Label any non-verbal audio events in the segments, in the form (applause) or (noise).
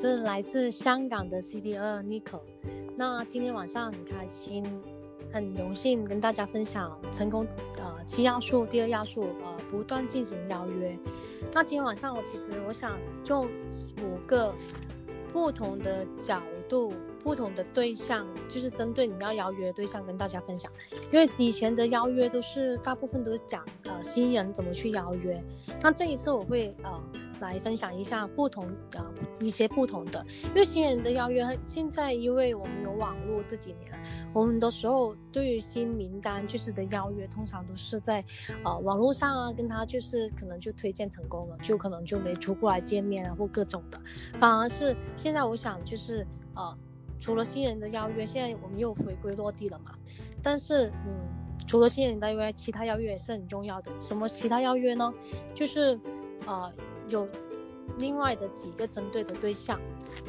是来自香港的 C D 二 Nico。那今天晚上很开心，很荣幸跟大家分享成功呃七要素，第二要素呃不断进行邀约。那今天晚上我其实我想用五个不同的角度。不同的对象，就是针对你要邀约对象跟大家分享。因为以前的邀约都是大部分都是讲呃新人怎么去邀约，那这一次我会呃来分享一下不同呃一些不同的，因为新人的邀约现在因为我们有网络这几年，我们的时候对于新名单就是的邀约通常都是在呃网络上啊跟他就是可能就推荐成功了，就可能就没出过来见面啊或各种的，反而是现在我想就是呃。除了新人的邀约，现在我们又回归落地了嘛？但是，嗯，除了新人的邀约，其他邀约也是很重要的。什么其他邀约呢？就是，呃，有另外的几个针对的对象。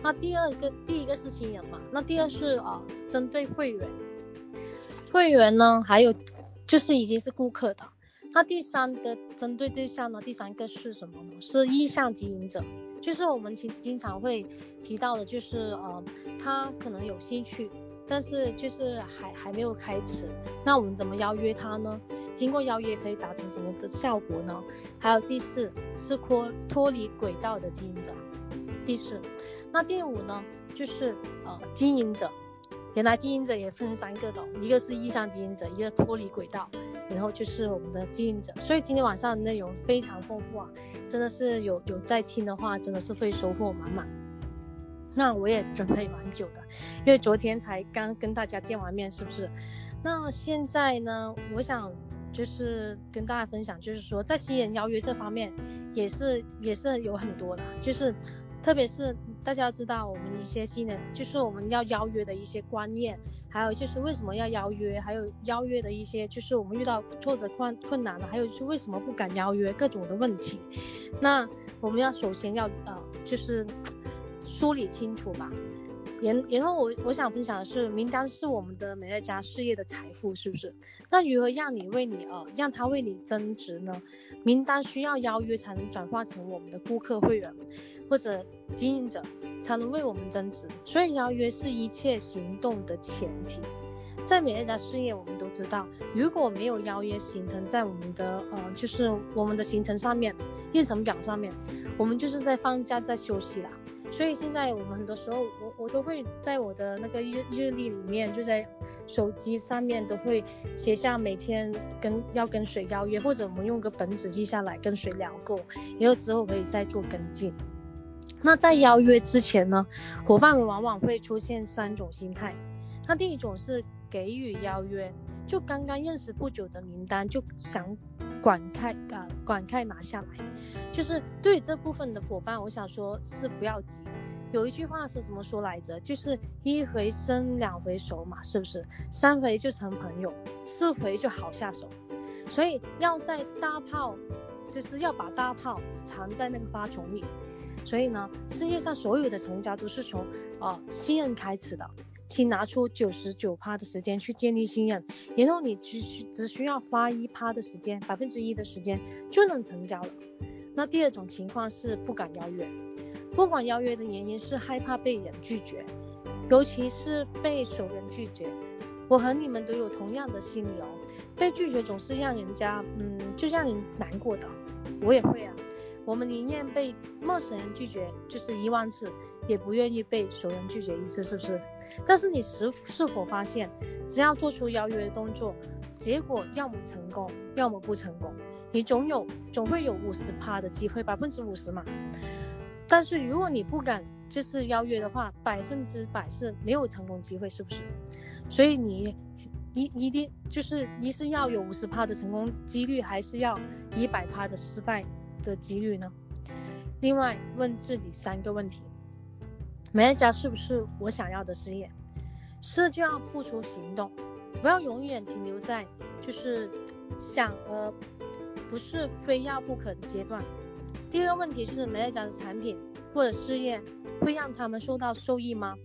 那第二个，第一个是新人嘛？那第二是啊，呃，针对会员。会员呢，还有就是已经是顾客的。那第三的针对对象呢？第三个是什么呢？是意向经营者。就是我们经经常会提到的，就是呃，他可能有兴趣，但是就是还还没有开始。那我们怎么邀约他呢？经过邀约可以达成什么的效果呢？还有第四是脱脱离轨道的经营者。第四，那第五呢，就是呃经营者。原来经营者也分三个的，一个是意向经营者，一个脱离轨道。然后就是我们的经营者，所以今天晚上的内容非常丰富啊，真的是有有在听的话，真的是会收获满满。那我也准备蛮久的，因为昨天才刚跟大家见完面，是不是？那现在呢，我想就是跟大家分享，就是说在新人邀约这方面，也是也是有很多的，就是。特别是大家要知道我们一些新人，就是我们要邀约的一些观念，还有就是为什么要邀约，还有邀约的一些就是我们遇到挫折困困难了，还有就是为什么不敢邀约各种的问题。那我们要首先要呃就是梳理清楚吧。然然后我我想分享的是，名单是我们的美乐家事业的财富，是不是？那如何让你为你呃让他为你增值呢？名单需要邀约才能转化成我们的顾客会员。或者经营者才能为我们增值，所以邀约是一切行动的前提。在美乐家事业，我们都知道，如果没有邀约行程在我们的呃，就是我们的行程上面、日程表上面，我们就是在放假在休息啦。所以现在我们很多时候，我我都会在我的那个日日历里面，就在手机上面都会写下每天跟要跟谁邀约，或者我们用个本子记下来跟谁聊过，然后之后可以再做跟进。那在邀约之前呢，伙伴们往往会出现三种心态。那第一种是给予邀约，就刚刚认识不久的名单就想赶快啊赶快拿下来。就是对这部分的伙伴，我想说是不要急。有一句话是怎么说来着？就是一回生两回熟嘛，是不是？三回就成朋友，四回就好下手。所以要在大炮，就是要把大炮藏在那个花丛里。所以呢，世界上所有的成交都是从呃信任开始的，请拿出九十九趴的时间去建立信任，然后你只需只需要花一趴的时间，百分之一的时间就能成交了。那第二种情况是不敢邀约，不敢邀约的原因是害怕被人拒绝，尤其是被熟人拒绝。我和你们都有同样的心理哦，被拒绝总是让人家嗯就让人难过的，我也会啊。我们宁愿被陌生人拒绝就是一万次，也不愿意被熟人拒绝一次，是不是？但是你是是否发现，只要做出邀约动作，结果要么成功，要么不成功，你总有总会有五十趴的机会，百分之五十嘛。但是如果你不敢就是邀约的话，百分之百是没有成功机会，是不是？所以你一一定就是一是要有五十趴的成功几率，还是要一百趴的失败的几率呢？另外问自己三个问题：美乐家是不是我想要的事业？是就要付出行动，不要永远停留在就是想而不是非要不可的阶段。第二个问题是美乐家的产品或者事业会让他们受到受益吗？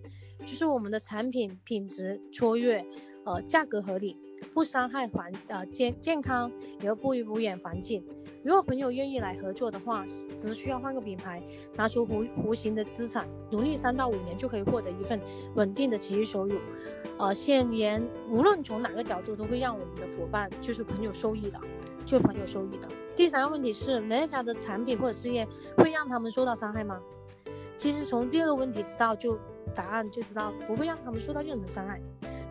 就是我们的产品品质卓越，呃，价格合理，不伤害环呃健健康，也不污染环境。如果朋友愿意来合作的话，只需要换个品牌，拿出弧弧形的资产，努力三到五年就可以获得一份稳定的持续收入。呃，现言无论从哪个角度都会让我们的伙伴就是朋友受益的，就朋友受益的。第三个问题是，美乐家的产品或者事业会让他们受到伤害吗？其实从第二个问题知道就答案就知道不会让他们受到任何伤害。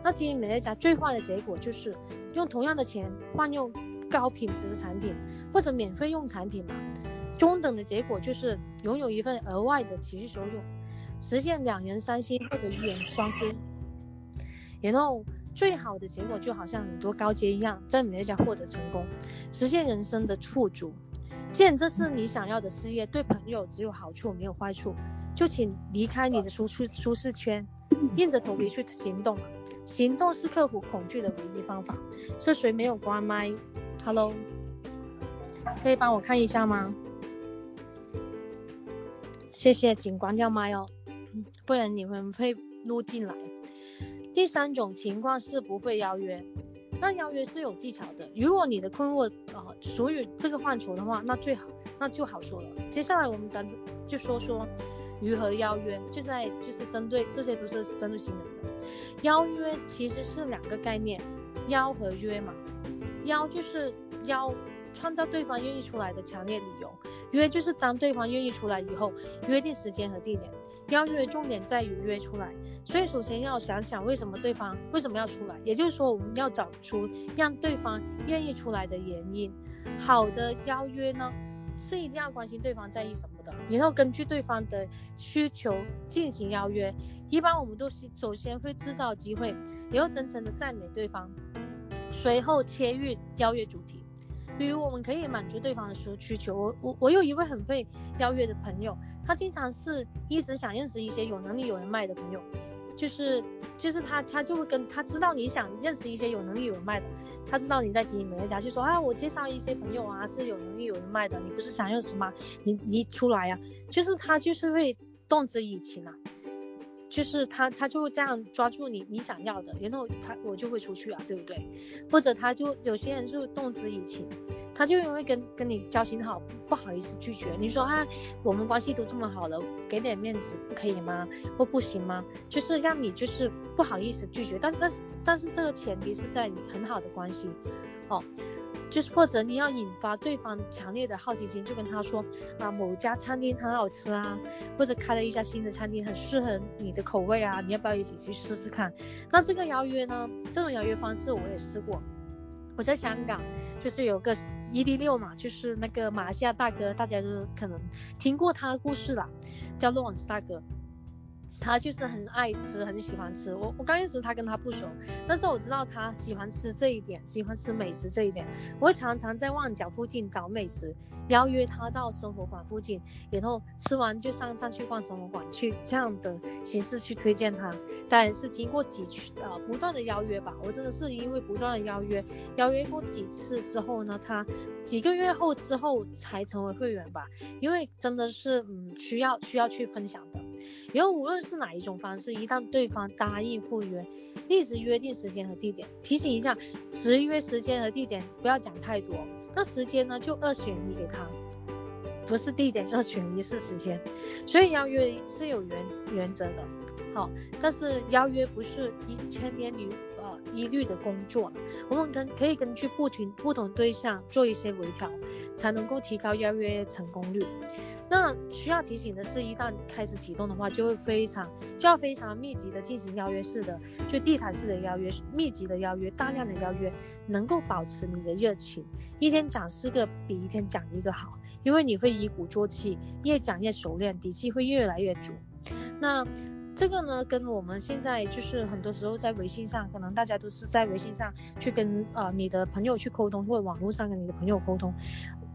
那经营美乐家最坏的结果就是用同样的钱换用高品质的产品，或者免费用产品嘛。中等的结果就是拥有一份额外的持续收入，实现两人三星或者一人双星。然后最好的结果就好像很多高阶一样，在美乐家获得成功，实现人生的富足。既然这是你想要的事业，对朋友只有好处没有坏处，就请离开你的舒适舒适圈，硬着头皮去行动。行动是克服恐惧的唯一方法。是谁没有关麦？Hello，可以帮我看一下吗？谢谢，请关掉麦哦，不然你们会录进来。第三种情况是不会邀约，那邀约是有技巧的。如果你的困惑啊、属于这个范畴的话，那最好那就好说了。接下来我们咱就说说如何邀约，就在就是针对这些都是针对新人的。邀约其实是两个概念，邀和约嘛。邀就是邀，创造对方愿意出来的强烈理由；约就是当对方愿意出来以后，约定时间和地点。邀约重点在于约出来，所以首先要想想为什么对方为什么要出来，也就是说我们要找出让对方愿意出来的原因。好的邀约呢，是一定要关心对方在意什么的，然后根据对方的需求进行邀约。一般我们都是首先会制造机会，然后真诚的赞美对方，随后切入邀约主题。比如我们可以满足对方的需需求。我我我有一位很会邀约的朋友，他经常是一直想认识一些有能力有人脉的朋友，就是就是他他就会跟他知道你想认识一些有能力有人脉的，他知道你在经营美乐家，就说啊我介绍一些朋友啊是有能力有人脉的，你不是想认识吗？你你出来呀，啊，就是他就是会动之以情啊。就是他，他就会这样抓住你你想要的，然后他我就会出去啊，对不对？或者他就有些人就动之以情，他就因为跟跟你交情好，不好意思拒绝。你说啊，我们关系都这么好了，给点面子不可以吗？或不行吗？就是让你就是不好意思拒绝，但是但是但是这个前提是在你很好的关系，哦。就是或者你要引发对方强烈的好奇心，就跟他说啊，某家餐厅很好吃啊，或者开了一家新的餐厅很适合你的口味啊，你要不要一起去试试看？那这个邀约呢，这种邀约方式我也试过。我在香港就是有个一 D 六嘛，就是那个马来西亚大哥，大家都可能听过他的故事啦，叫洛文斯大哥。他就是很爱吃，很喜欢吃。我我刚开始他跟他不熟，但是我知道他喜欢吃这一点，喜欢吃美食这一点。我会常常在旺角附近找美食，邀约他到生活馆附近，然后吃完就上上去逛生活馆去，这样的形式去推荐他。但是经过几次呃不断的邀约吧，我真的是因为不断的邀约，邀约过几次之后呢，他几个月后之后才成为会员吧，因为真的是嗯需要需要去分享的。然后无论是哪一种方式，一旦对方答应赴约，立即约定时间和地点。提醒一下，只约时间和地点，不要讲太多。那时间呢，就二选一给他，不是地点二选一，是时间。所以邀约是有原原则的，好，但是邀约不是一千年一呃一律的工作。我们根可以根据不同不同对象做一些微调，才能够提高邀约成功率。那需要提醒的是，一旦开始启动的话，就会非常就要非常密集的进行邀约式的，就地毯式的邀约，密集的邀约，大量的邀约，能够保持你的热情。一天讲四个比一天讲一个好，因为你会以鼓作气，越讲越熟练，底气会越来越足。那这个呢，跟我们现在就是很多时候在微信上，可能大家都是在微信上去跟呃你的朋友去沟通，或者网络上跟你的朋友沟通。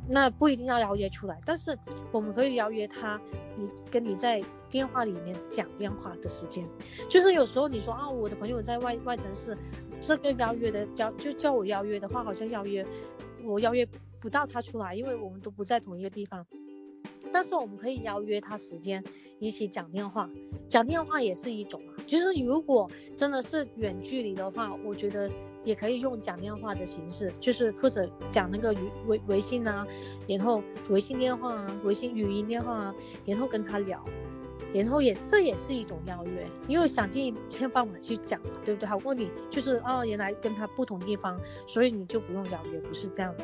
那不一定要邀约出来，但是我们可以邀约他，你跟你在电话里面讲电话的时间，就是有时候你说啊，我的朋友在外外城市，这个邀约的叫就叫我邀约的话，好像邀约我邀约不到他出来，因为我们都不在同一个地方。但是我们可以邀约他时间，一起讲电话，讲电话也是一种啊。就是如果真的是远距离的话，我觉得也可以用讲电话的形式，就是或者讲那个语微微信啊，然后微信电话啊，微信语音电话啊，然后跟他聊，然后也这也是一种邀约，因为想尽一切办法去讲嘛，对不对？好过你就是哦，原来跟他不同地方，所以你就不用邀约，不是这样的。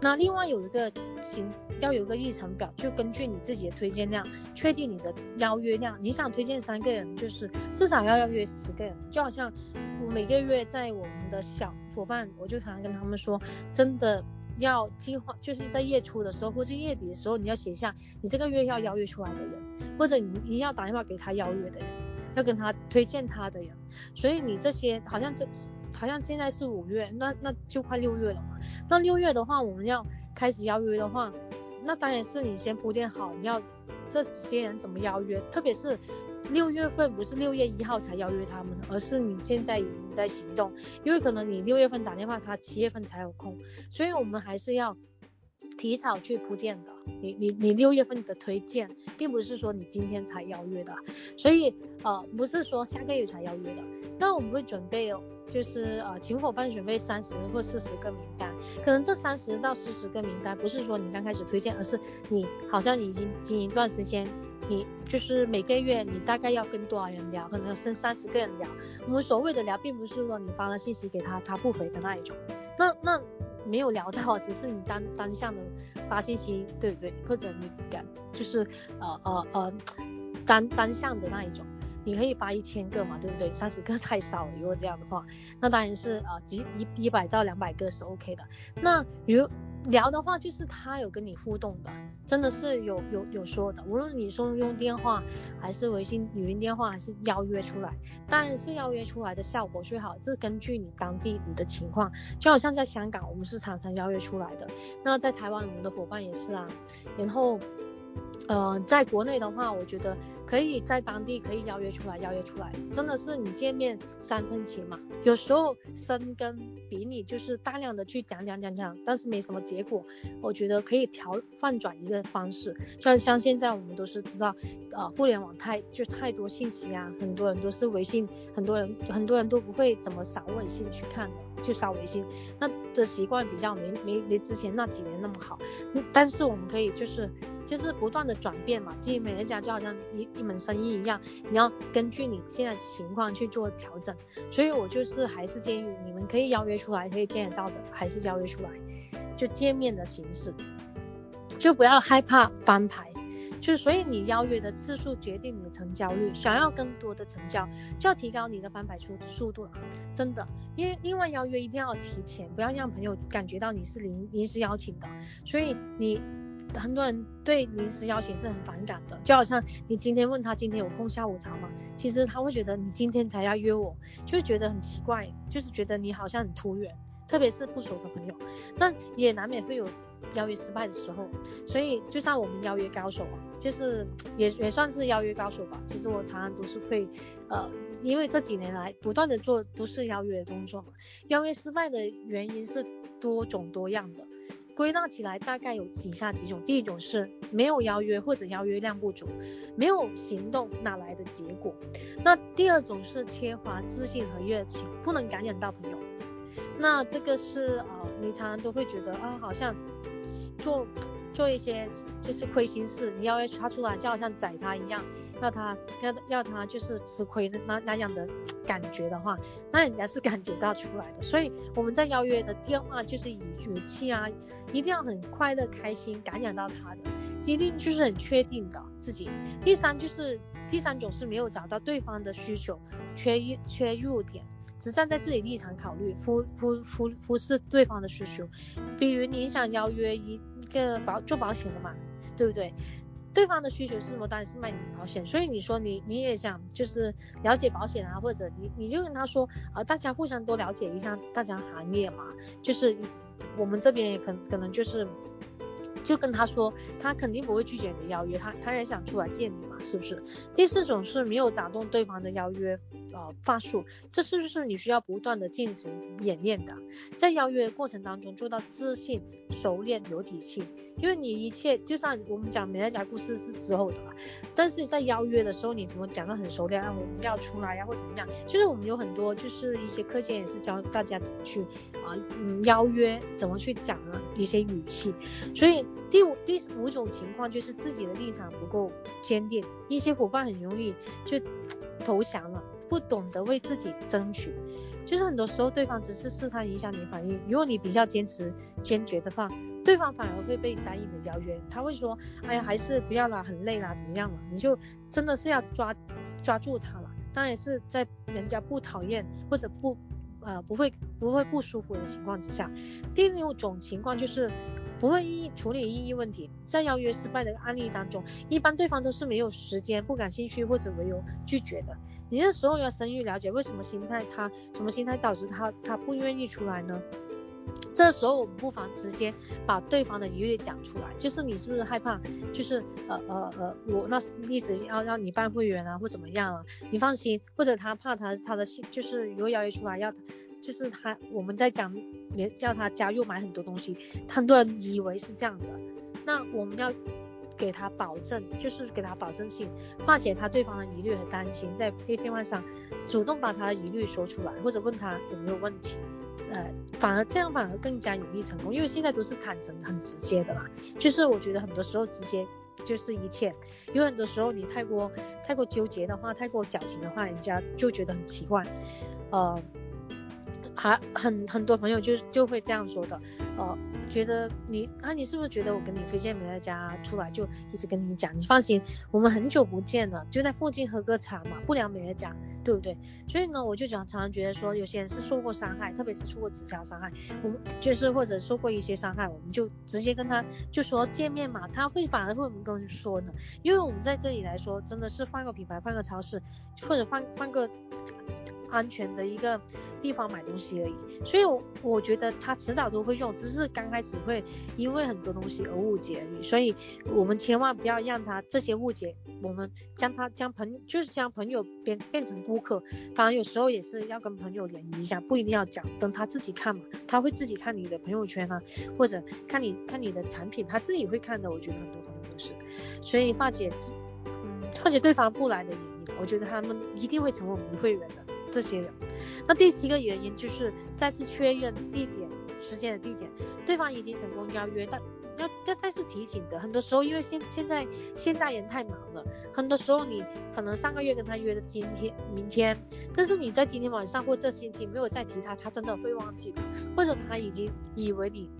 那另外有一个行，要有一个议程表，就根据你自己的推荐量，确定你的邀约量。你想推荐三个人，就是至少要邀约十个人。就好像我每个月在我们的小伙伴，我就常常跟他们说，真的要计划，就是在月初的时候或者月底的时候，你要写下你这个月要邀约出来的人，或者你你要打电话给他邀约的人，要跟他推荐他的人。所以你这些好像这。好像现在是五月，那那就快六月了嘛。那六月的话，我们要开始邀约的话，那当然是你先铺垫好，你要这些人怎么邀约。特别是六月份，不是六月一号才邀约他们，而是你现在已经在行动。因为可能你六月份打电话，他七月份才有空，所以我们还是要提早去铺垫的。你你你六月份的推荐，并不是说你今天才邀约的，所以呃，不是说下个月才邀约的。那我们会准备。就是呃，请伙伴准备三十或四十个名单，可能这三十到四十个名单不是说你刚开始推荐，而是你好像已经经营一段时间，你就是每个月你大概要跟多少人聊，可能要剩三十个人聊。我们所谓的聊，并不是说你发了信息给他，他不回的那一种，那那没有聊到，只是你单单向的发信息，对不对？或者你敢就是呃呃呃单单向的那一种。你可以发一千个嘛，对不对？三十个 (laughs) 太少了，如果这样的话，那当然是啊，几一一百到两百个是 OK 的。那如聊的话，就是他有跟你互动的，真的是有有有说的。无论你说用电话，还是微信语音电话，还是邀约出来，当然是邀约出来的效果最好，是根据你当地你的情况。就好像在香港，我们是常常邀约出来的。那在台湾，我们的伙伴也是啊。然后。呃，在国内的话，我觉得可以在当地可以邀约出来，邀约出来，真的是你见面三分情嘛。有时候深根比你就是大量的去讲讲讲讲，但是没什么结果，我觉得可以调换转一个方式。像像现在我们都是知道，呃，互联网太就太多信息啊，很多人都是微信，很多人很多人都不会怎么扫微信去看的，就扫微信，那的习惯比较没没没之前那几年那么好。但是我们可以就是。就是不断的转变嘛，经营美乐家就好像一一门生意一样，你要根据你现在情况去做调整。所以我就是还是建议你们可以邀约出来，可以见得到的，还是邀约出来，就见面的形式，就不要害怕翻牌。就所以你邀约的次数决定你的成交率，想要更多的成交，就要提高你的翻牌速速度了，真的。因为另外邀约一定要提前，不要让朋友感觉到你是临临时邀请的，所以你。很多人对临时邀请是很反感的，就好像你今天问他今天有空下午茶吗？其实他会觉得你今天才要约我，就会觉得很奇怪，就是觉得你好像很突然，特别是不熟的朋友，那也难免会有邀约失败的时候。所以就像我们邀约高手，就是也也算是邀约高手吧。其实我常常都是会，呃，因为这几年来不断的做都是邀约的工作嘛，邀约失败的原因是多种多样的。归纳起来大概有以下几种，第一种是没有邀约或者邀约量不足，没有行动哪来的结果？那第二种是缺乏自信和热情，不能感染到朋友。那这个是呃，你常常都会觉得啊，好像做做一些就是亏心事，你邀约他出来就好像宰他一样。要他要要他就是吃亏那那样的感觉的话，那人家是感觉到出来的。所以我们在邀约的电话就是以语气啊，一定要很快乐开心，感染到他的，一定就是很确定的自己。第三就是第三种是没有找到对方的需求，缺缺入点，只站在自己立场考虑，忽忽忽忽视对方的需求。比如你想邀约一个保做保险的嘛，对不对？对方的需求是什么？当然是卖你保险。所以你说你你也想就是了解保险啊，或者你你就跟他说啊、呃，大家互相多了解一下大家行业嘛。就是我们这边也可可能就是就跟他说，他肯定不会拒绝你的邀约，他他也想出来见你嘛，是不是？第四种是没有打动对方的邀约，呃话术，这是不是你需要不断的进行演练的？在邀约的过程当中做到自信、熟练、有底气，因为你一切就像我们讲美乐家故事是之后的嘛，但是在邀约的时候你怎么讲的很熟练啊？我们要出来呀、或怎么样？就是我们有很多就是一些课件也是教大家怎么去啊嗯邀约，怎么去讲啊一些语气。所以第五第五种情况就是自己的立场不够坚定，一些伙伴很容易就投降了。不懂得为自己争取，就是很多时候对方只是试探一下你反应。如果你比较坚持坚决的话，对方反而会被答应的邀约。他会说：“哎呀，还是不要啦，很累啦，怎么样了？”你就真的是要抓抓住他了。当然是在人家不讨厌或者不呃不会不会不舒服的情况之下。第六种情况就是不会意处理异议问题，在邀约失败的案例当中，一般对方都是没有时间、不感兴趣或者唯有拒绝的。你这时候要深入了解为什么心态他什么心态导致他他不愿意出来呢？这时候我们不妨直接把对方的疑虑讲出来，就是你是不是害怕？就是呃呃呃，我那一直要让你办会员啊，或怎么样啊？你放心，或者他怕他他的信就是如果邀约出来要，就是他我们在讲连叫他加入买很多东西，很多人以为是这样的，那我们要。给他保证，就是给他保证性，化解他对方的疑虑和担心，在电话上主动把他的疑虑说出来，或者问他有没有问题，呃，反而这样反而更加有利成功，因为现在都是坦诚很直接的啦，就是我觉得很多时候直接就是一切，有很多时候你太过太过纠结的话，太过矫情的话，人家就觉得很奇怪，呃。还很很多朋友就就会这样说的，呃，觉得你啊，你是不是觉得我跟你推荐美乐家出来就一直跟你讲？你放心，我们很久不见了，就在附近喝个茶嘛，不聊美乐家，对不对？所以呢，我就讲常常觉得说，有些人是受过伤害，特别是受过直销伤害，我们就是或者受过一些伤害，我们就直接跟他就说见面嘛，他会反而会我们跟说呢，因为我们在这里来说，真的是换个品牌，换个超市，或者换换个。安全的一个地方买东西而已，所以我我觉得他迟早都会用，只是刚开始会因为很多东西而误解而已。所以我们千万不要让他这些误解，我们将他将朋就是将朋友变变成顾客，反而有时候也是要跟朋友联谊一下，不一定要讲，等他自己看嘛，他会自己看你的朋友圈啊，或者看你看你的产品，他自己会看的。我觉得很多朋友都是，所以发姐嗯化解对方不来的原因，我觉得他们一定会成为我们的会员的。这些人，那第七个原因就是再次确认地点、时间的地点，对方已经成功邀约，但要要再次提醒的。很多时候，因为现现在现代人太忙了，很多时候你可能上个月跟他约的今天、明天，但是你在今天晚上或这星期没有再提他，他真的会忘记，或者他已经以为你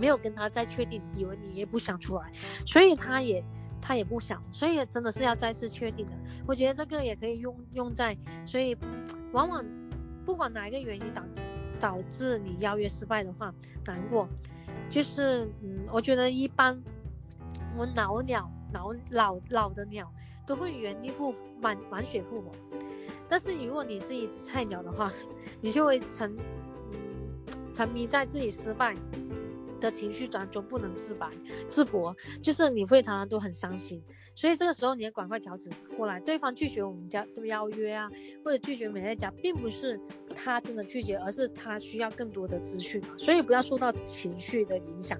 没有跟他再确定，以为你也不想出来，所以他也。他也不想，所以真的是要再次确定的。我觉得这个也可以用用在，所以往往不管哪一个原因导致导致你邀约失败的话，难过，就是嗯，我觉得一般我们老鸟老老老的鸟都会原地复满满血复活，但是如果你是一只菜鸟的话，(laughs) 你就会沉嗯沉迷在自己失败的情绪当中不能自拔自博，就是你会常常都很伤心，所以这个时候你要赶快调整过来。对方拒绝我们家的邀约啊，或者拒绝美乐家，并不是他真的拒绝，而是他需要更多的资讯，所以不要受到情绪的影响，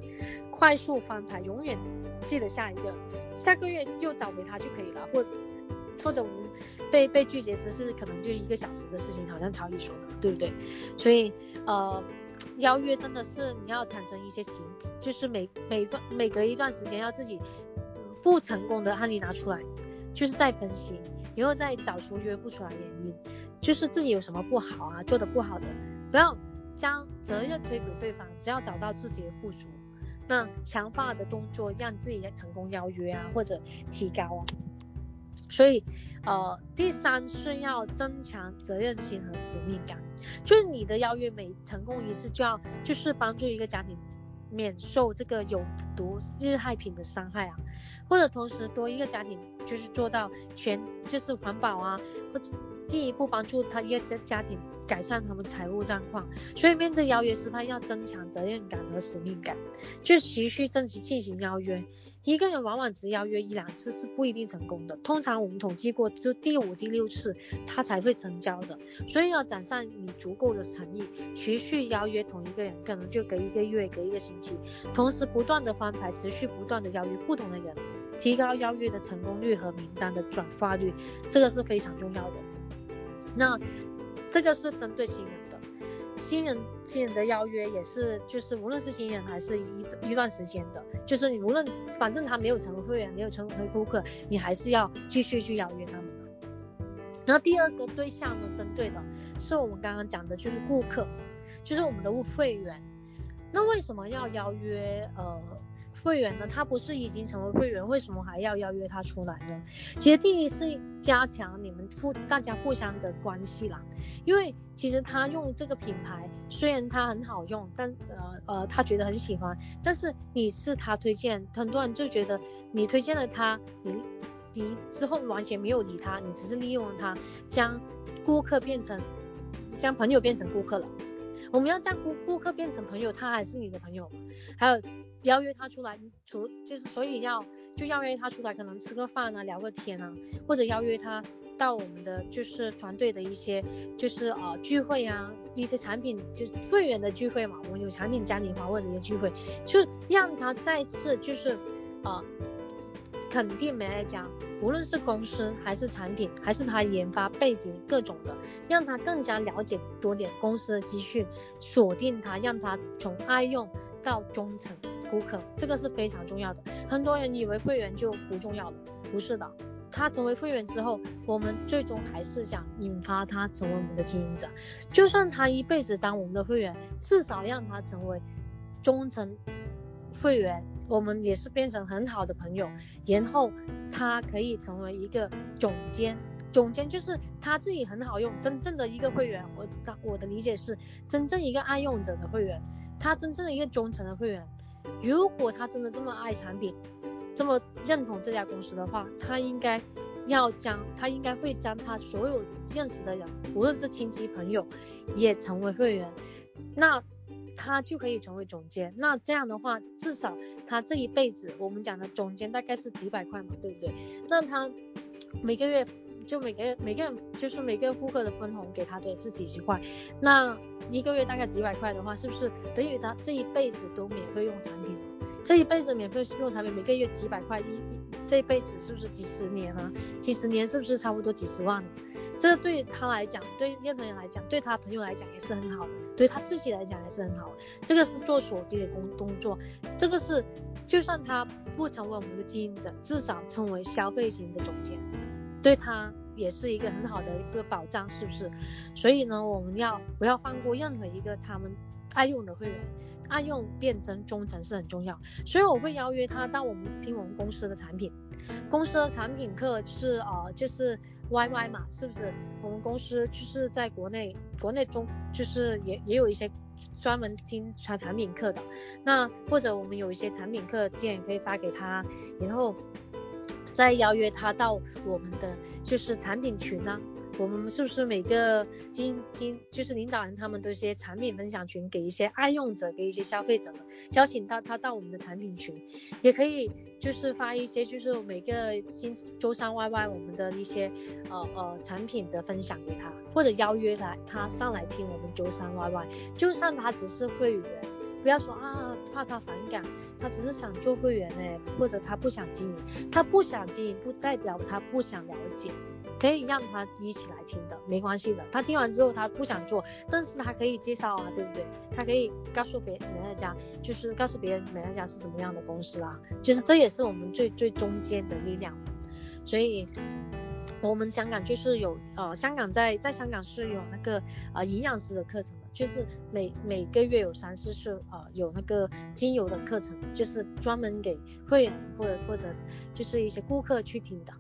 快速翻牌，永远记得下一个，下个月又找回他就可以了，或或者我们被被拒绝只是可能就一个小时的事情，好像曹宇说的，对不对？所以呃。邀约真的是你要产生一些行，就是每每段每隔一段时间要自己不成功的案例拿出来，就是再分析，然后再找出约不出来原因，就是自己有什么不好啊，做的不好的，不要将责任推给对方，只要找到自己的不足，那强化的动作让自己成功邀约啊，或者提高啊。所以，呃，第三是要增强责任心和使命感。就是你的邀约每成功一次，就要就是帮助一个家庭免受这个有毒日害品的伤害啊，或者同时多一个家庭就是做到全就是环保啊，或者进一步帮助他一个家家庭改善他们财务状况。所以面对邀约失败，要增强责任感和使命感，就持续正经进行邀约。一个人往往只邀约一两次是不一定成功的，通常我们统计过，就第五、第六次他才会成交的。所以要展现你足够的诚意，持续邀约同一个人，可能就隔一个月、隔一个星期，同时不断的翻牌，持续不断的邀约不同的人，提高邀约的成功率和名单的转化率，这个是非常重要的。那这个是针对新人的。新人新人的邀约也是，就是无论是新人还是一一段时间的，就是你无论反正他没有成为会员，没有成为顾客，你还是要继续去邀约他们的。那第二个对象呢，针对的是我们刚刚讲的，就是顾客，就是我们的会员。那为什么要邀约呃？会员呢，他不是已经成为会员，为什么还要邀约他出来呢？其实第一是加强你们互大家互相的关系啦，因为其实他用这个品牌，虽然他很好用，但呃呃他觉得很喜欢，但是你是他推荐，很多人就觉得你推荐了他，你你之后完全没有理他，你只是利用了他，将顾客变成将朋友变成顾客了。我们要将顾顾客变成朋友，他还是你的朋友，还有。邀约他出来，除就是所以要就邀约他出来，可能吃个饭啊，聊个天啊，或者邀约他到我们的就是团队的一些就是呃聚会啊，一些产品就会员的聚会嘛，我们有产品嘉年华或者一些聚会，就让他再次就是呃肯定美乐家，无论是公司还是产品，还是他研发背景各种的，让他更加了解多点公司的资讯，锁定他，让他从爱用到忠诚。顾客这个是非常重要的，很多人以为会员就不重要了，不是的，他成为会员之后，我们最终还是想引发他成为我们的经营者，就算他一辈子当我们的会员，至少让他成为忠诚会员，我们也是变成很好的朋友，然后他可以成为一个总监，总监就是他自己很好用，真正的一个会员，我我的理解是真正一个爱用者的会员，他真正的一个忠诚的会员。如果他真的这么爱产品，这么认同这家公司的话，他应该要将，他应该会将他所有认识的人，无论是亲戚朋友，也成为会员，那他就可以成为总监。那这样的话，至少他这一辈子，我们讲的总监大概是几百块嘛，对不对？那他每个月。就每个每个人就是每个顾客的分红给他的是几十块，那一个月大概几百块的话，是不是等于他这一辈子都免费用产品？这一辈子免费用产品，每个月几百块，一这一辈子是不是几十年啊？几十年是不是差不多几十万？这对他来讲，对任何人来讲，对他朋友来讲也是很好的，对他自己来讲也是很好。这个是做手机的工动作，这个是就算他不成为我们的经营者，至少成为消费型的总监。对他也是一个很好的一个保障，是不是？所以呢，我们要不要放过任何一个他们爱用的会员？爱用变真忠诚是很重要，所以我会邀约他到我们听我们公司的产品。公司的产品课是呃，就是 YY 嘛，是不是？我们公司就是在国内，国内中就是也也有一些专门听产产品课的。那或者我们有一些产品课件可以发给他，然后。再邀约他到我们的就是产品群呢、我们是不是每个经经就是领导人他们的一些产品分享群，给一些爱用者，给一些消费者的，邀请到他到我们的产品群，也可以就是发一些就是每个星周三 YY 我们的一些呃呃产品的分享给他，或者邀约他他上来听我们周三 YY，就算他只是会员。不要说啊，怕他反感，他只是想做会员哎，或者他不想经营，他不想经营不代表他不想了解，可以让他一起来听的，没关系的。他听完之后他不想做，但是他可以介绍啊，对不对？他可以告诉别人美乐家，就是告诉别人美乐家是什么样的公司啊，就是这也是我们最最中间的力量，所以。我们香港就是有呃，香港在在香港是有那个呃营养师的课程的，就是每每个月有三四次呃有那个精油的课程，就是专门给会员或者或者就是一些顾客去听的，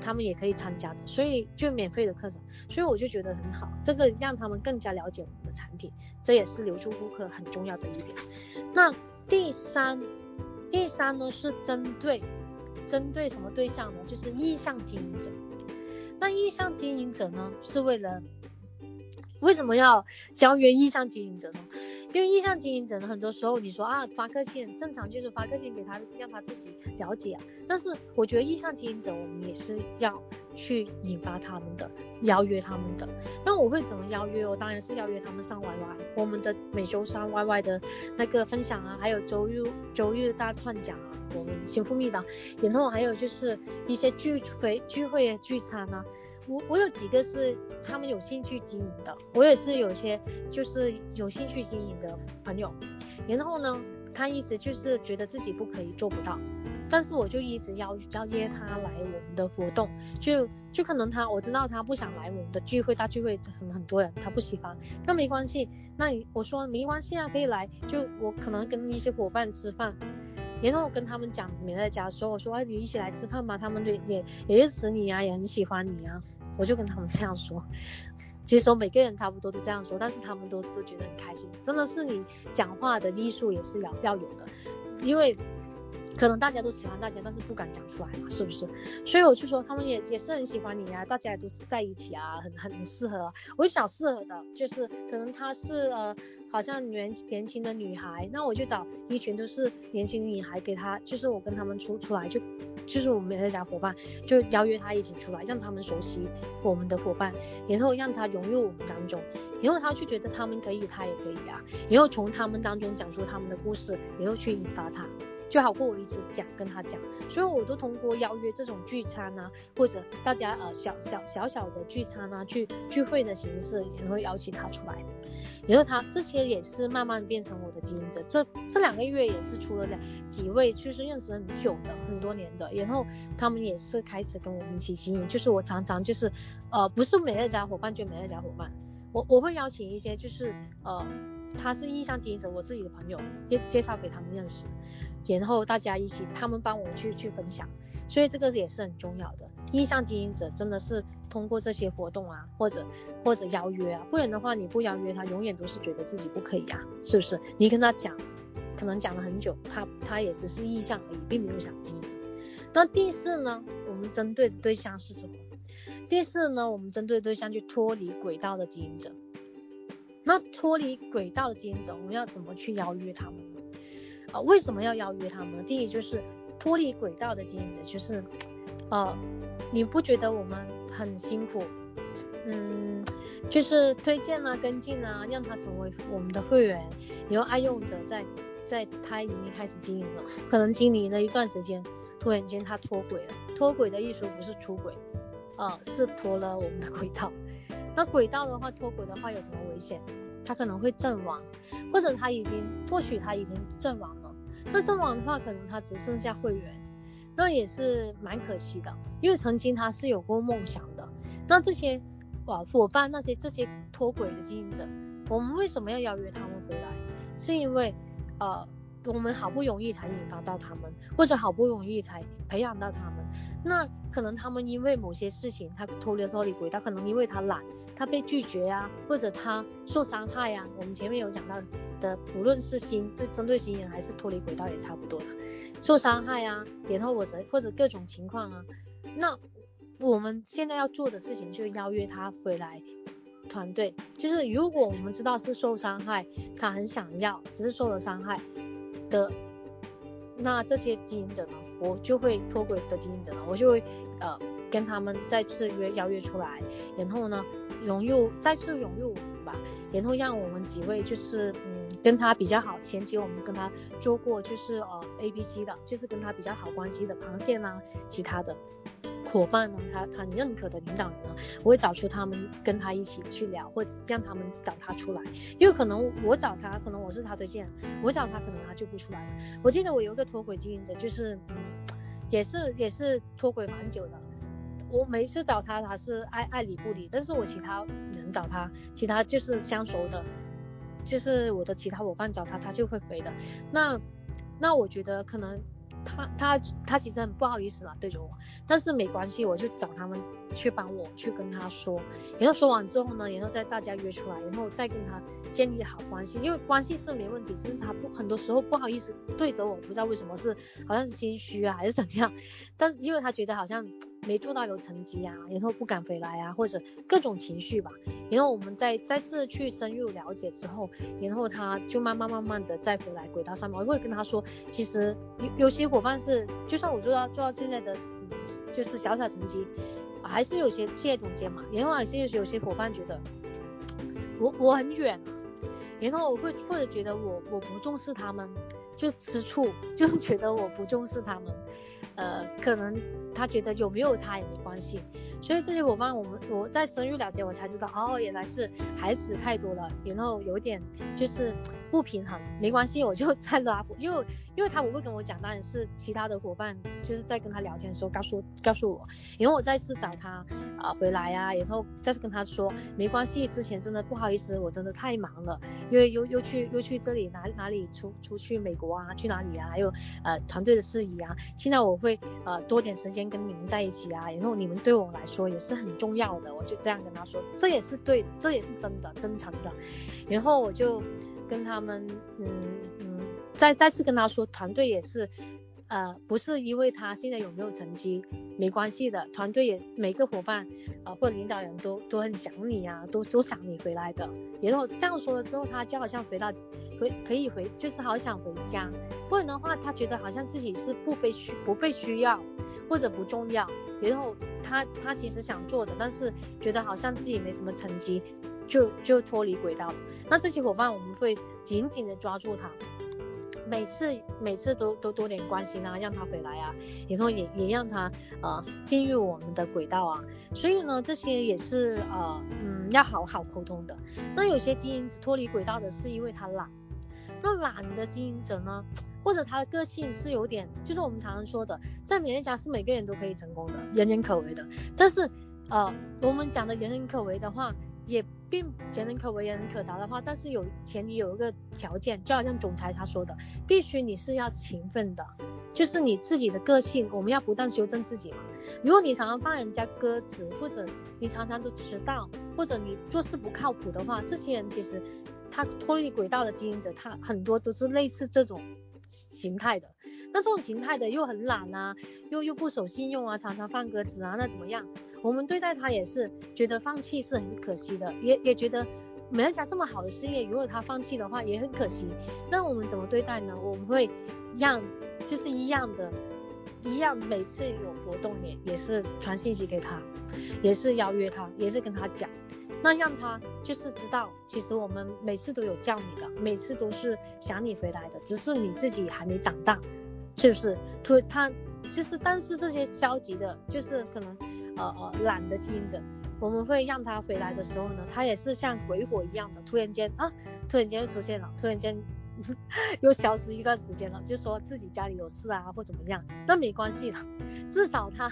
他们也可以参加的，所以就免费的课程，所以我就觉得很好，这个让他们更加了解我们的产品，这也是留住顾客很重要的一点。那第三。第三呢是针对针对什么对象呢？就是意向经营者。那意向经营者呢，是为了为什么要教约意向经营者呢？因为意向经营者呢，很多时候你说啊发个信，正常就是发个信给他，让他自己了解啊。但是我觉得意向经营者，我们也是要去引发他们的，邀约他们的。那我会怎么邀约？我当然是邀约他们上 YY，我们的每周三 YY 的那个分享啊，还有周日周日大串讲啊，我们幸福密档，然后还有就是一些聚会聚会聚餐啊。我我有几个是他们有兴趣经营的，我也是有些就是有兴趣经营的朋友，然后呢，他一直就是觉得自己不可以做不到，但是我就一直邀邀约他来我们的活动，就就可能他我知道他不想来我们的聚会，大聚会很很多人，他不喜欢，那没关系，那你我说没关系啊，可以来，就我可能跟一些伙伴吃饭，然后跟他们讲没在家说，我说哎你一起来吃饭吧，他们也也也认识你啊，也很喜欢你啊。我就跟他们这样说，(laughs) 其实我每个人差不多都这样说，但是他们都都觉得很开心。真的是你讲话的艺术也是要要有的，因为可能大家都喜欢大家，但是不敢讲出来嘛，是不是？所以我就说他们也也是很喜欢你啊，大家也都是在一起啊，很很适合啊。我就想适合的，就是可能她是呃。好像年年轻的女孩，那我就找一群都是年轻女孩给她，就是我跟他们出出来就，就是我们这家伙伴，就邀约她一起出来，让他们熟悉我们的伙伴，然后让她融入我们当中，然后她就觉得他们可以，她也可以啊，然后从他们当中讲出他们的故事，然后去引发她。就好过我一直讲跟他讲，所以我都通过邀约这种聚餐啊，或者大家呃小小小小的聚餐啊，去聚会的形式，也会邀请他出来。然后他这些也是慢慢变成我的经营者。这这两个月也是出了两几位，就是认识很久的很多年的，然后他们也是开始跟我们一起经营。就是我常常就是呃不是美乐家伙伴就美乐家伙伴，我我会邀请一些就是呃他是意向经营者，我自己的朋友介介绍给他们认识。然后大家一起，他们帮我去去分享，所以这个也是很重要的。意向经营者真的是通过这些活动啊，或者或者邀约啊，不然的话你不邀约他，永远都是觉得自己不可以啊，是不是？你跟他讲，可能讲了很久，他他也只是意向而已，并没有想经营。那第四呢，我们针对的对象是什么？第四呢，我们针对对象就脱离轨道的经营者。那脱离轨道的经营者，我们要怎么去邀约他们？啊，为什么要邀约他们？第一就是脱离轨道的经营者，就是，呃，你不觉得我们很辛苦？嗯，就是推荐啊、跟进啊，让他成为我们的会员，然后爱用者在在他已经开始经营了，可能经营了一段时间，突然间他脱轨了。脱轨的意思不是出轨，呃，是脱了我们的轨道。那轨道的话，脱轨的话有什么危险？他可能会阵亡，或者他已经，或许他已经阵亡了。那阵亡的话，可能他只剩下会员，那也是蛮可惜的，因为曾经他是有过梦想的。那这些哇伙伴，那些这些脱轨的经营者，我们为什么要邀约他们回来？是因为呃，我们好不容易才引发到他们，或者好不容易才培养到他们。那可能他们因为某些事情，他脱离脱离轨道，可能因为他懒，他被拒绝呀、啊，或者他受伤害呀、啊。我们前面有讲到的，无论是新对针对新人还是脱离轨道也差不多的，受伤害呀、啊，然后或者或者各种情况啊。那我们现在要做的事情就是邀约他回来团队，就是如果我们知道是受伤害，他很想要，只是受了伤害的。那这些经营者呢，我就会脱轨的经营者呢，我就会呃跟他们再次约邀约出来，然后呢融入再次融入我们吧，然后让我们几位就是嗯跟他比较好，前期我们跟他做过就是呃 A B C 的，就是跟他比较好关系的螃蟹呢，其他的。伙伴呢，他他认可的领导人呢，我会找出他们跟他一起去聊，或者让他们找他出来，因为可能我找他，可能我是他推荐，我找他可能他就不出来。我记得我有一个脱轨经营者，就是嗯，也是也是脱轨蛮久的，我每次找他，他是爱爱理不理，但是我其他人找他，其他就是相熟的，就是我的其他伙伴找他，他就会回的。那那我觉得可能。他他他其实很不好意思嘛，对着我，但是没关系，我就找他们去帮我去跟他说，然后说完之后呢，然后再大家约出来，然后再跟他建立好关系，因为关系是没问题，只是他不很多时候不好意思对着我，不知道为什么是好像是心虚啊还是怎样，(laughs) 但因为他觉得好像没做到有成绩啊，然后不敢回来啊，或者各种情绪吧，然后我们再再次去深入了解之后，然后他就慢慢慢慢的再回来轨道上面，我会跟他说，其实有有些伙伴是，就算我做到做到现在的，就是小小成绩，还是有些企业总监嘛，然后还是有些有些伙伴觉得我我很远，然后我会或者觉得我我不重视他们，就吃醋，就觉得我不重视他们，呃，可能他觉得有没有他也没关系。所以这些伙伴，我们我在深入了解，我才知道，哦，原来是孩子太多了，然后有点就是不平衡。没关系，(laughs) 我就在拉扶，因为因为他不会跟我讲，当然是其他的伙伴就是在跟他聊天的时候告诉告诉我，然后我再次找他啊、呃、回来啊，然后再次跟他说，没关系，之前真的不好意思，我真的太忙了，因为又又去又去这里哪哪里出出去美国啊，去哪里啊，还有呃团队的事宜啊，现在我会呃多点时间跟你们在一起啊，然后你们对我来。说也是很重要的，我就这样跟他说，这也是对，这也是真的，真诚的。然后我就跟他们，嗯嗯，再再次跟他说，团队也是，呃，不是因为他现在有没有成绩，没关系的，团队也每个伙伴，呃，或者领导人都都很想你啊，都都想你回来的。然后这样说了之后，他就好像回到回可以回，就是好想回家，不然的话，他觉得好像自己是不被需不被需要。或者不重要，然后他他其实想做的，但是觉得好像自己没什么成绩，就就脱离轨道了。那这些伙伴我们会紧紧的抓住他，每次每次都都多点关心啊，让他回来啊，然后也也让他呃进入我们的轨道啊。所以呢，这些也是呃嗯要好好沟通的。那有些经营者脱离轨道的是因为他懒，那懒的经营者呢？或者他的个性是有点，就是我们常常说的，在美乐家是每个人都可以成功的，人人可为的。但是，呃，我们讲的人人可为的话，也并人人可为，人人可达的话，但是有前提有一个条件，就好像总裁他说的，必须你是要勤奋的，就是你自己的个性，我们要不断修正自己嘛。如果你常常放人家鸽子，或者你常常都迟到，或者你做事不靠谱的话，这些人其实他脱离轨道的经营者，他很多都是类似这种。形态的，那这种形态的又很懒啊，又又不守信用啊，常常放鸽子啊，那怎么样？我们对待他也是觉得放弃是很可惜的，也也觉得美乐家这么好的事业，如果他放弃的话也很可惜。那我们怎么对待呢？我们会让就是一样的，一样每次有活动也也是传信息给他，也是邀约他，也是跟他讲。那让他就是知道，其实我们每次都有叫你的，每次都是想你回来的，只是你自己还没长大，是不是？突他就是，但是这些消极的，就是可能呃呃懒的经营者，我们会让他回来的时候呢，他也是像鬼火一样的，突然间啊，突然间又出现了，突然间 (laughs) 又消失一段时间了，就说自己家里有事啊或怎么样，那没关系了，至少他。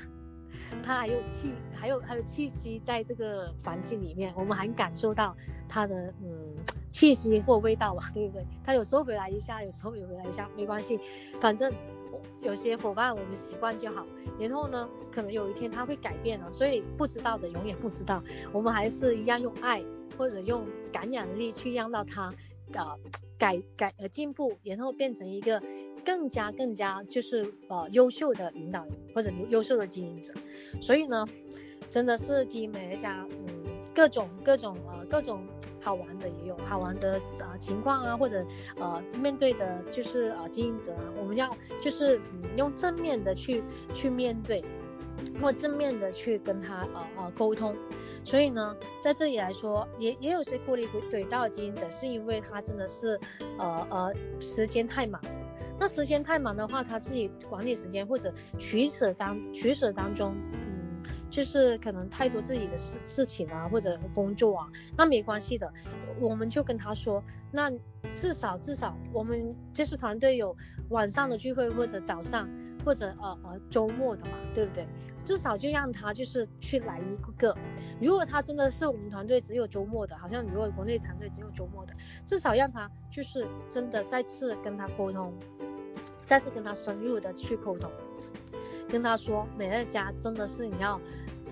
他还有气，还有还有气息在这个环境里面，我们还感受到他的嗯气息或味道吧，对不对？他有时候回来一下，有时候也回来一下，没关系，反正有些伙伴我们习惯就好。然后呢，可能有一天他会改变了，所以不知道的永远不知道，我们还是一样用爱或者用感染力去让到他呃改改呃进步，然后变成一个。更加更加就是呃优秀的领导人或者优秀的经营者，所以呢，真的是经营美乐家，各种各种呃各种好玩的也有好玩的啊、呃、情况啊，或者呃面对的就是呃经营者啊，我们要就是嗯用正面的去去面对，或正面的去跟他呃呃沟通，所以呢，在这里来说，也也有些脱离轨道的经营者，是因为他真的是呃呃时间太忙。那时间太忙的话，他自己管理时间或者取舍当取舍当中，就是可能太多自己的事事情啊，或者工作啊，那没关系的，我们就跟他说，那至少至少我们就是团队有晚上的聚会或者早上或者呃呃周末的嘛，对不对？至少就让他就是去来一个，如果他真的是我们团队只有周末的，好像如果国内团队只有周末的，至少让他就是真的再次跟他沟通。再次跟他深入的去沟通，跟他说美乐家真的是你要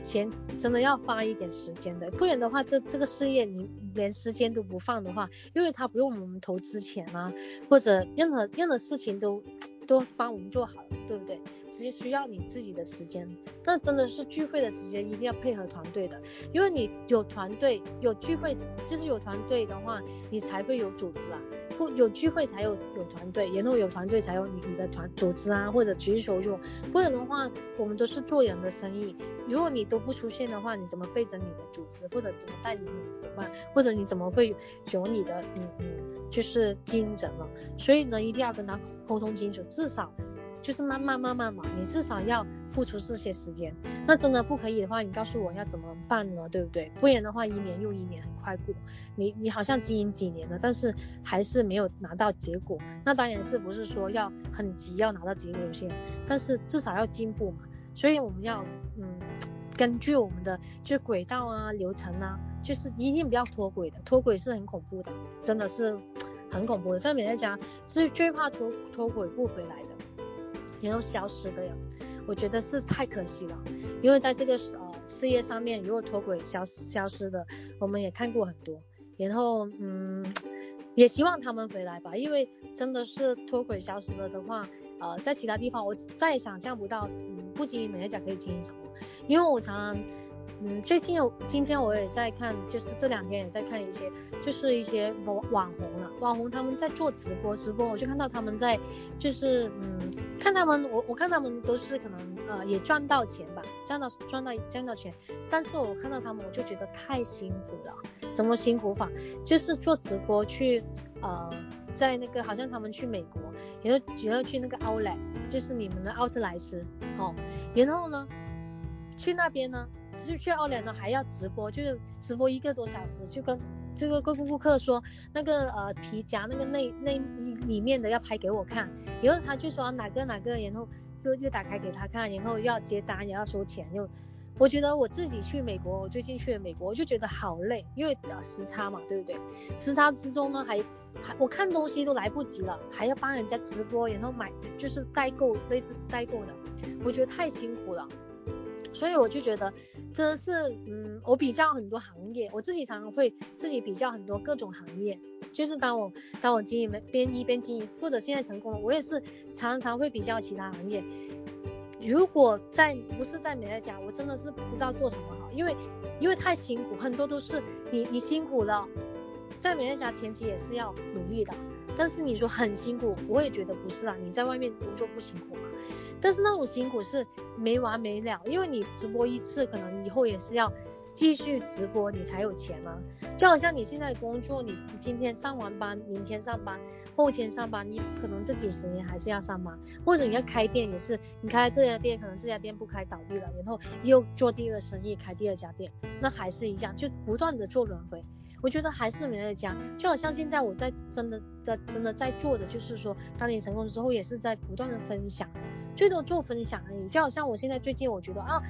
先真的要花一点时间的，不然的话这这个事业你连时间都不放的话，因为他不用我们投资钱啊，或者任何任何事情都 (tsk) 都帮我们做好了，对不对？直接需要你自己的时间，那真的是聚会的时间一定要配合团队的，因为你有团队有聚会，就是有团队的话，你才会有组织啊。不有聚会才有有团队，然后有团队才有你你的团组织啊，或者举手就，不然的话，我们都是做人的生意。如果你都不出现的话，你怎么背着你的组织，或者怎么带领你的伙伴，或者你怎么会有你的嗯嗯，就是经营者呢？所以呢，一定要跟他沟通清楚，至少。就是慢慢慢慢嘛，你至少要付出这些时间。那真的不可以的话，你告诉我要怎么办呢？对不对？不然的话，一年又一年很快过，你你好像经营几年了，但是还是没有拿到结果。那当然是不是说要很急要拿到结果先，但是至少要进步嘛。所以我们要嗯，根据我们的就轨道啊、流程啊，就是一定不要脱轨的，脱轨是很恐怖的，真的是很恐怖的。在美乐家是最怕脱脱轨不回来的。然后消失的呀，我觉得是太可惜了，因为在这个呃事业上面，如果脱轨消消失的，我们也看过很多。然后嗯，也希望他们回来吧，因为真的是脱轨消失了的话，呃，在其他地方我再也想象不到，嗯，不经营美甲可以经营什么，因为我常常。嗯，最近有今天我也在看，就是这两天也在看一些，就是一些网网红了，网红他们在做直播，直播我就看到他们在，就是嗯，看他们我我看他们都是可能呃也赚到钱吧，赚到赚到赚到钱，但是我看到他们我就觉得太辛苦了，怎么辛苦法？就是做直播去呃在那个好像他们去美国，然后然后去那个 Outlet，就是你们的奥特莱斯哦，然后呢去那边呢。就去奥莱呢，还要直播，就是直播一个多小时，就跟这个各顾客说，那个呃皮夹那个内内里面的要拍给我看，然后他就说哪个哪个，然后就就打开给他看，然后要接单也要收钱，又我觉得我自己去美国，我最近去了美国，我就觉得好累，因为呃时差嘛，对不对？时差之中呢，还还我看东西都来不及了，还要帮人家直播，然后买就是代购类似代购的，我觉得太辛苦了。所以我就觉得，真的是嗯，我比较很多行业，我自己常常会自己比较很多各种行业，就是当我当我经营边一边经营，或者现在成功了，我也是常常会比较其他行业。如果在不是在美乐家，我真的是不知道做什么好，因为因为太辛苦，很多都是你你辛苦了，在美乐家前期也是要努力的，但是你说很辛苦，我也觉得不是啊，你在外面工作不辛苦吗？但是那种辛苦是没完没了，因为你直播一次，可能以后也是要继续直播，你才有钱啊。就好像你现在工作，你今天上完班，明天上班，后天上班，你可能这几十年还是要上班，或者你要开店也是，你开这家店，可能这家店不开倒闭了，然后又做第二生意，开第二家店，那还是一样，就不断的做轮回。我觉得还是没有讲，就好像现在我在真的在真的在做的，就是说，当你成功之后，也是在不断的分享，最多做分享而已。就好像我现在最近，我觉得啊，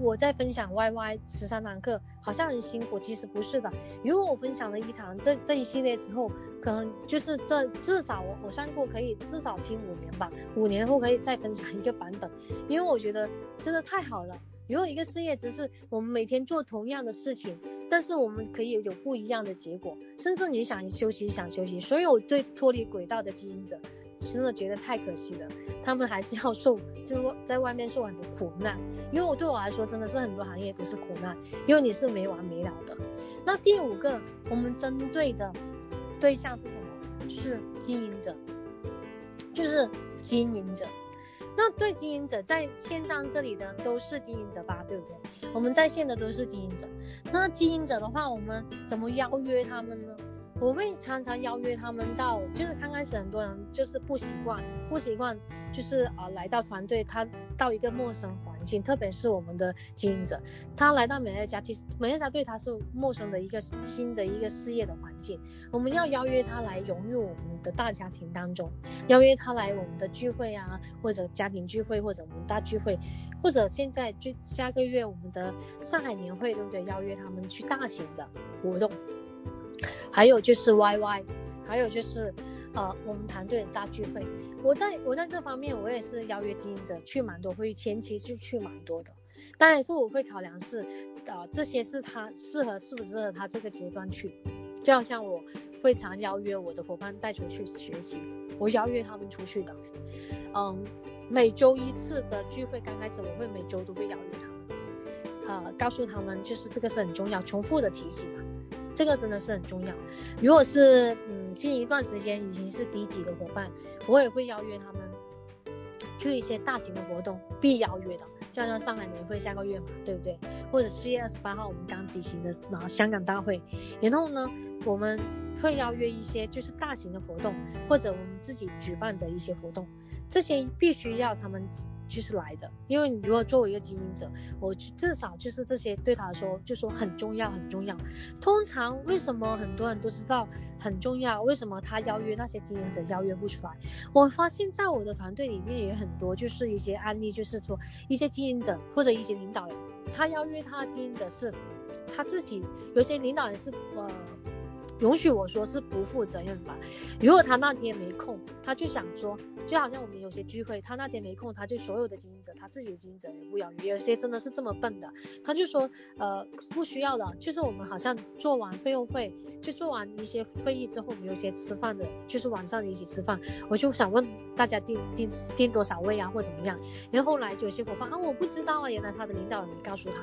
我在分享 YY 十三堂课，好像很辛苦，其实不是的。如果我分享了一堂这这一系列之后，可能就是这至少我我算过可以至少听五年吧，五年后可以再分享一个版本，因为我觉得真的太好了。如果一个事业只是我们每天做同样的事情，但是我们可以有不一样的结果，甚至你想休息想休息。所以我对脱离轨道的经营者真的觉得太可惜了，他们还是要受，就在外面受很多苦难。因为我对我来说真的是很多行业都是苦难，因为你是没完没了的。那第五个我们针对的对象是什么？是经营者，就是经营者。那对经营者在线上这里的都是经营者吧，对不对？我们在线的都是经营者。那经营者的话，我们怎么邀约他们呢？我会常常邀约他们到，就是刚开始很多人就是不习惯，不习惯就是啊、呃、来到团队，他到一个陌生环境，特别是我们的经营者，他来到美乐家，其实美乐家对他是陌生的一个新的一个事业的环境，我们要邀约他来融入我们的大家庭当中，邀约他来我们的聚会啊，或者家庭聚会，或者我们大聚会，或者现在就下个月我们的上海年会，对不对？邀约他们去大型的活动。还有就是 YY，还有就是呃我们团队的大聚会。我在我在这方面，我也是邀约经营者去蛮多会，前期是去蛮多的。当然是我会考量是，呃这些是他适合适不适合他这个阶段去。就好像我会常邀约我的伙伴带出去学习，我邀约他们出去的。嗯，每周一次的聚会，刚开始我会每周都会邀约他们。呃，告诉他们就是这个是很重要，重复的提醒，这个真的是很重要。如果是嗯近一段时间已经是低级的伙伴，我也会邀约他们去一些大型的活动，必邀约的，就像上海年会下个月嘛，对不对？或者四月二十八号我们刚举行的啊香港大会，然后呢我们会邀约一些就是大型的活动，或者我们自己举办的一些活动，这些必须要他们。就是来的，因为你如果作为一个经营者，我至少就是这些对他来说就说很重要很重要。通常为什么很多人都知道很重要？为什么他邀约那些经营者邀约不出来？我发现在我的团队里面也很多，就是一些案例，就是说一些经营者或者一些领导人，他邀约他经营者是他自己，有些领导人是呃。允许我说是不负责任吧。如果他那天没空，他就想说，就好像我们有些聚会，他那天没空，他就所有的经营者，他自己的经营者也不邀约。有些真的是这么笨的，他就说，呃，不需要的，就是我们好像做完费用会，就做完一些会议之后，我们有些吃饭的，就是晚上一起吃饭，我就想问大家订订订多少位啊，或怎么样。然后后来就有些伙伴啊，我不知道啊，原来他的领导人告诉他，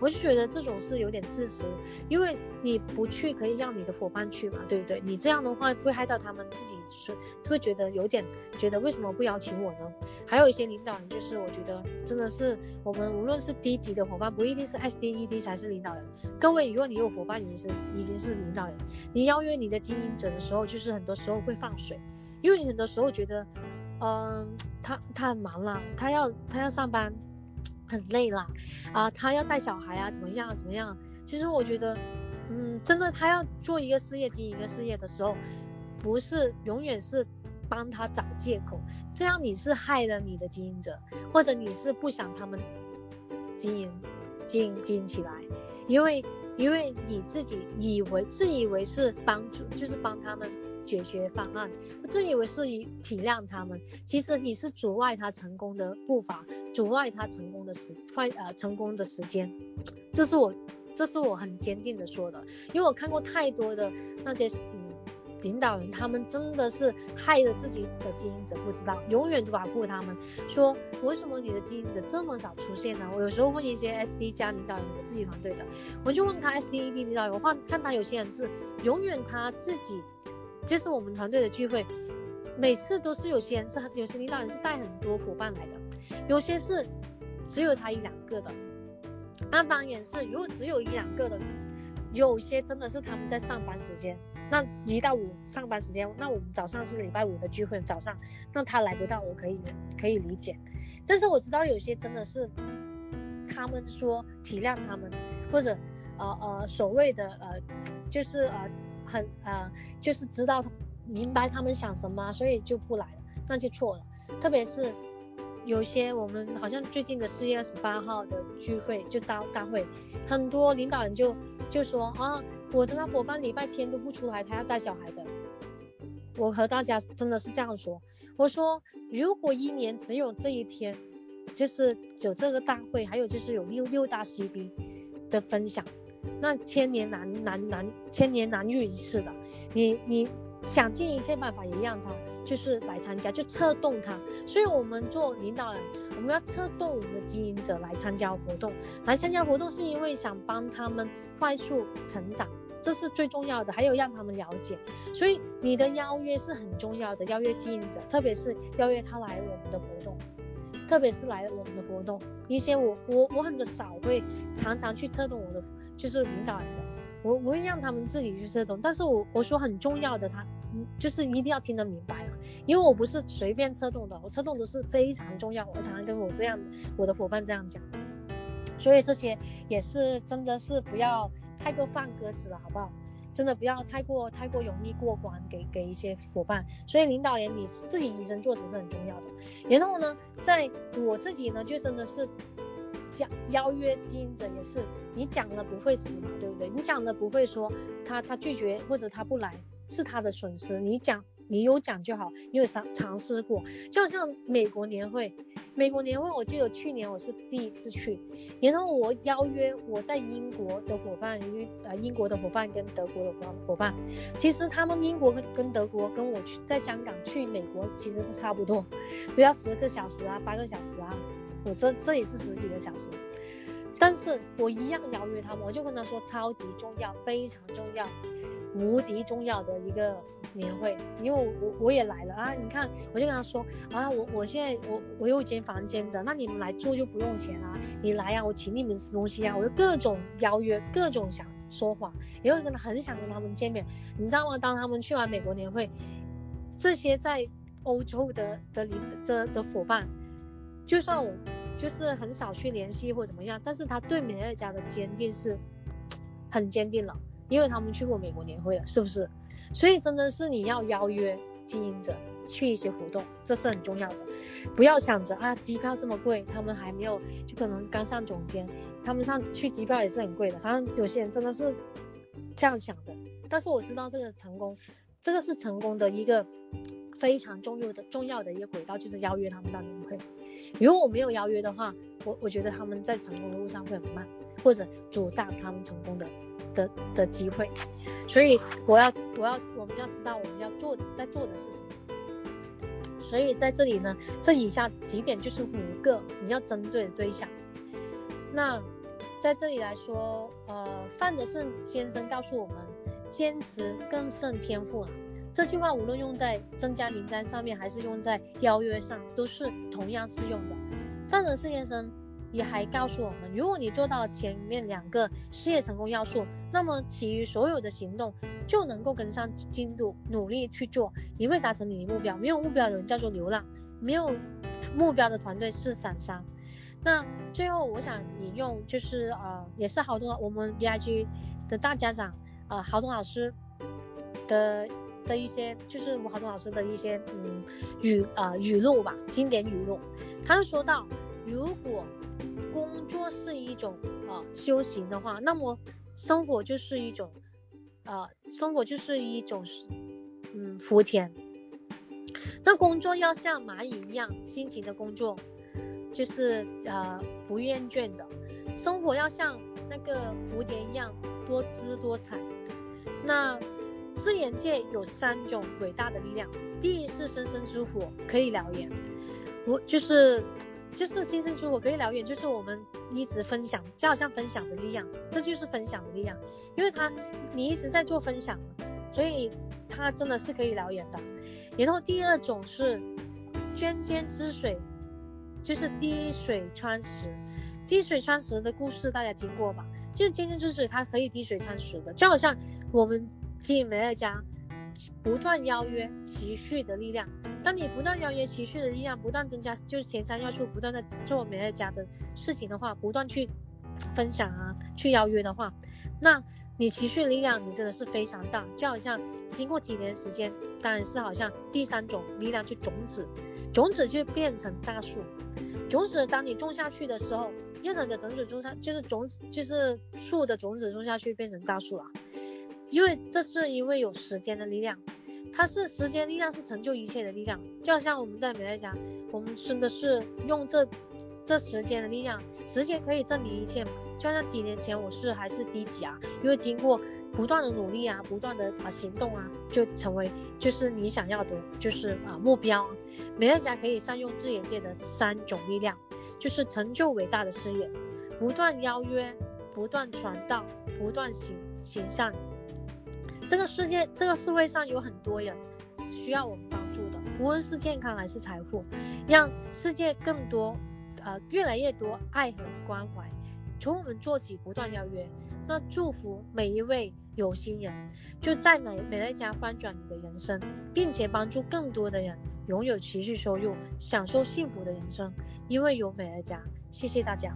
我就觉得这种是有点自私，因为你不去可以让你的伙伴。去嘛，对不对？你这样的话会害到他们自己，是会觉得有点觉得为什么不邀请我呢？还有一些领导人，就是我觉得真的是我们无论是低级的伙伴，不一定是 SDED 才是领导人。各位，如果你有伙伴已经是已经是领导人，你邀约你的经营者的时候，就是很多时候会放水，因为你很多时候觉得，嗯、他他很忙啦，他要他要上班，很累啦，啊，他要带小孩啊，怎么样怎么样？其实我觉得。嗯，真的，他要做一个事业，经营一个事业的时候，不是永远是帮他找借口，这样你是害了你的经营者，或者你是不想他们经营经营经营起来，因为因为你自己以为自以为是帮助，就是帮他们解决方案，自以为是以体谅他们，其实你是阻碍他成功的步伐，阻碍他成功的时快呃成功的时间，这是我。这是我很坚定的说的，因为我看过太多的那些嗯领导人，他们真的是害了自己的经营者，不知道永远都保护他们。说为什么你的经营者这么少出现呢？我有时候问一些 SD 加领导人，我自己团队的，我就问他 SDED 领导人，我看看他有些人是永远他自己，就是我们团队的聚会，每次都是有些人是很有些领导人是带很多伙伴来的，有些是只有他一两个的。那当然是，如果只有一两个的，有些真的是他们在上班时间，那一到五上班时间，那我们早上是礼拜五的聚会，早上，那他来不到，我可以可以理解。但是我知道有些真的是，他们说体谅他们，或者呃呃所谓的呃就是呃很呃就是知道明白他们想什么，所以就不来了，那就错了，特别是。有些我们好像最近的四月二十八号的聚会就大大会，很多领导人就就说啊，我的那伙伴礼拜天都不出来，他要带小孩的。我和大家真的是这样说，我说如果一年只有这一天，就是有这个大会，还有就是有六六大 CB 的分享，那千年难难难千年难遇一次的，你你想尽一切办法也让他。就是来参加，就策动他。所以，我们做领导人，我们要策动我们的经营者来参加活动。来参加活动是因为想帮他们快速成长，这是最重要的。还有让他们了解。所以，你的邀约是很重要的。邀约经营者，特别是邀约他来我们的活动，特别是来我们的活动。一些我我我很少会常常去策动我的，就是领导人的。我我会让他们自己去策动，但是我我说很重要的，他就是一定要听得明白。因为我不是随便策动的，我策动的是非常重要。我常常跟我这样我的伙伴这样讲，所以这些也是真的是不要太过放鸽子了，好不好？真的不要太过太过容易过关给给一些伙伴。所以领导人你自己以身作则是很重要的。然后呢，在我自己呢，就真的是讲邀约经营者也是，你讲了不会死嘛，对不对？你讲了不会说他他拒绝或者他不来是他的损失，你讲。你有讲就好，你有尝尝试过，就好像美国年会，美国年会，我记得去年我是第一次去，然后我邀约我在英国的伙伴，因为呃英国的伙伴跟德国的伙伴，其实他们英国跟跟德国跟我去在香港去美国其实都差不多，都要十个小时啊，八个小时啊，我这这也是十几个小时。但是我一样邀约他们，我就跟他说超级重要，非常重要，无敌重要的一个年会，因为我我也来了啊！你看，我就跟他说啊，我我现在我我有一间房间的，那你们来住就不用钱啊，你来啊，我请你们吃东西啊，我就各种邀约，各种想说谎，也会跟他很想跟他们见面，你知道吗？当他们去完美国年会，这些在欧洲的的领的的伙伴，就算我。就是很少去联系或怎么样，但是他对美乐家的坚定是很坚定了，因为他们去过美国年会了，是不是？所以真的是你要邀约经营者去一些活动，这是很重要的。不要想着啊，机票这么贵，他们还没有，就可能刚上总监，他们上去机票也是很贵的。反正有些人真的是这样想的，但是我知道这个成功，这个是成功的一个非常重要的重要的一个轨道，就是邀约他们到年会。如果我没有邀约的话，我我觉得他们在成功的路上会很慢，或者阻挡他们成功的的的机会。所以我要我要我们要知道我们要做在做的是什么。所以在这里呢，这以下几点就是五个你要针对的对象。那在这里来说，呃，范德胜先生告诉我们，坚持更胜天赋。这句话无论用在增加名单上面，还是用在邀约上，都是同样适用的。范德胜先生也还告诉我们，如果你做到前面两个事业成功要素，那么其余所有的行动就能够跟上进度，努力去做，你会达成你的目标。没有目标的人叫做流浪，没有目标的团队是散沙。那最后我想引用，就是呃，也是好多我们 BIG 的大家长、呃，郝东老师的。的一些就是我郝东老师的一些嗯语呃语录吧，经典语录。他就说到，如果工作是一种呃修行的话，那么生活就是一种呃生活就是一种嗯福田。那工作要像蚂蚁一样辛勤的工作，就是呃不厌倦的；生活要像那个福田一样多姿多彩。那自然界有三种伟大的力量，第一是生生之火，可以燎原。我就是就是生生之火可以燎原，就是我们一直分享，就好像分享的力量，这就是分享的力量，因为它你一直在做分享，所以它真的是可以燎原的。然后第二种是涓涓之水，就是滴水穿石。滴水穿石的故事大家听过吧？就是涓涓之水它可以滴水穿石的，就好像我们。经营美乐家，不断邀约持续的力量。当你不断邀约持续的力量，不断增加，就是前三要素不断的做美乐家的事情的话，不断去分享啊，去邀约的话，那你持续力量，你真的是非常大。就好像经过几年时间，当然是好像第三种力量，就种子，种子就变成大树。种子当你种下去的时候，任何的种子种下，就是种子，就是树的种子种下去变成大树了。因为这是因为有时间的力量，它是时间力量是成就一切的力量，就好像我们在美乐家，我们真的是用这这时间的力量，时间可以证明一切嘛。就像几年前我是还是低级啊，因为经过不断的努力啊，不断的啊行动啊，就成为就是你想要的，就是啊目标。美乐家可以善用自然界的三种力量，就是成就伟大的事业，不断邀约，不断传道，不断行行善。这个世界，这个社会上有很多人需要我们帮助的，无论是健康还是财富，让世界更多，呃，越来越多爱和关怀，从我们做起，不断邀约，那祝福每一位有心人，就在美美乐家翻转你的人生，并且帮助更多的人拥有持续收入，享受幸福的人生，因为有美乐家，谢谢大家。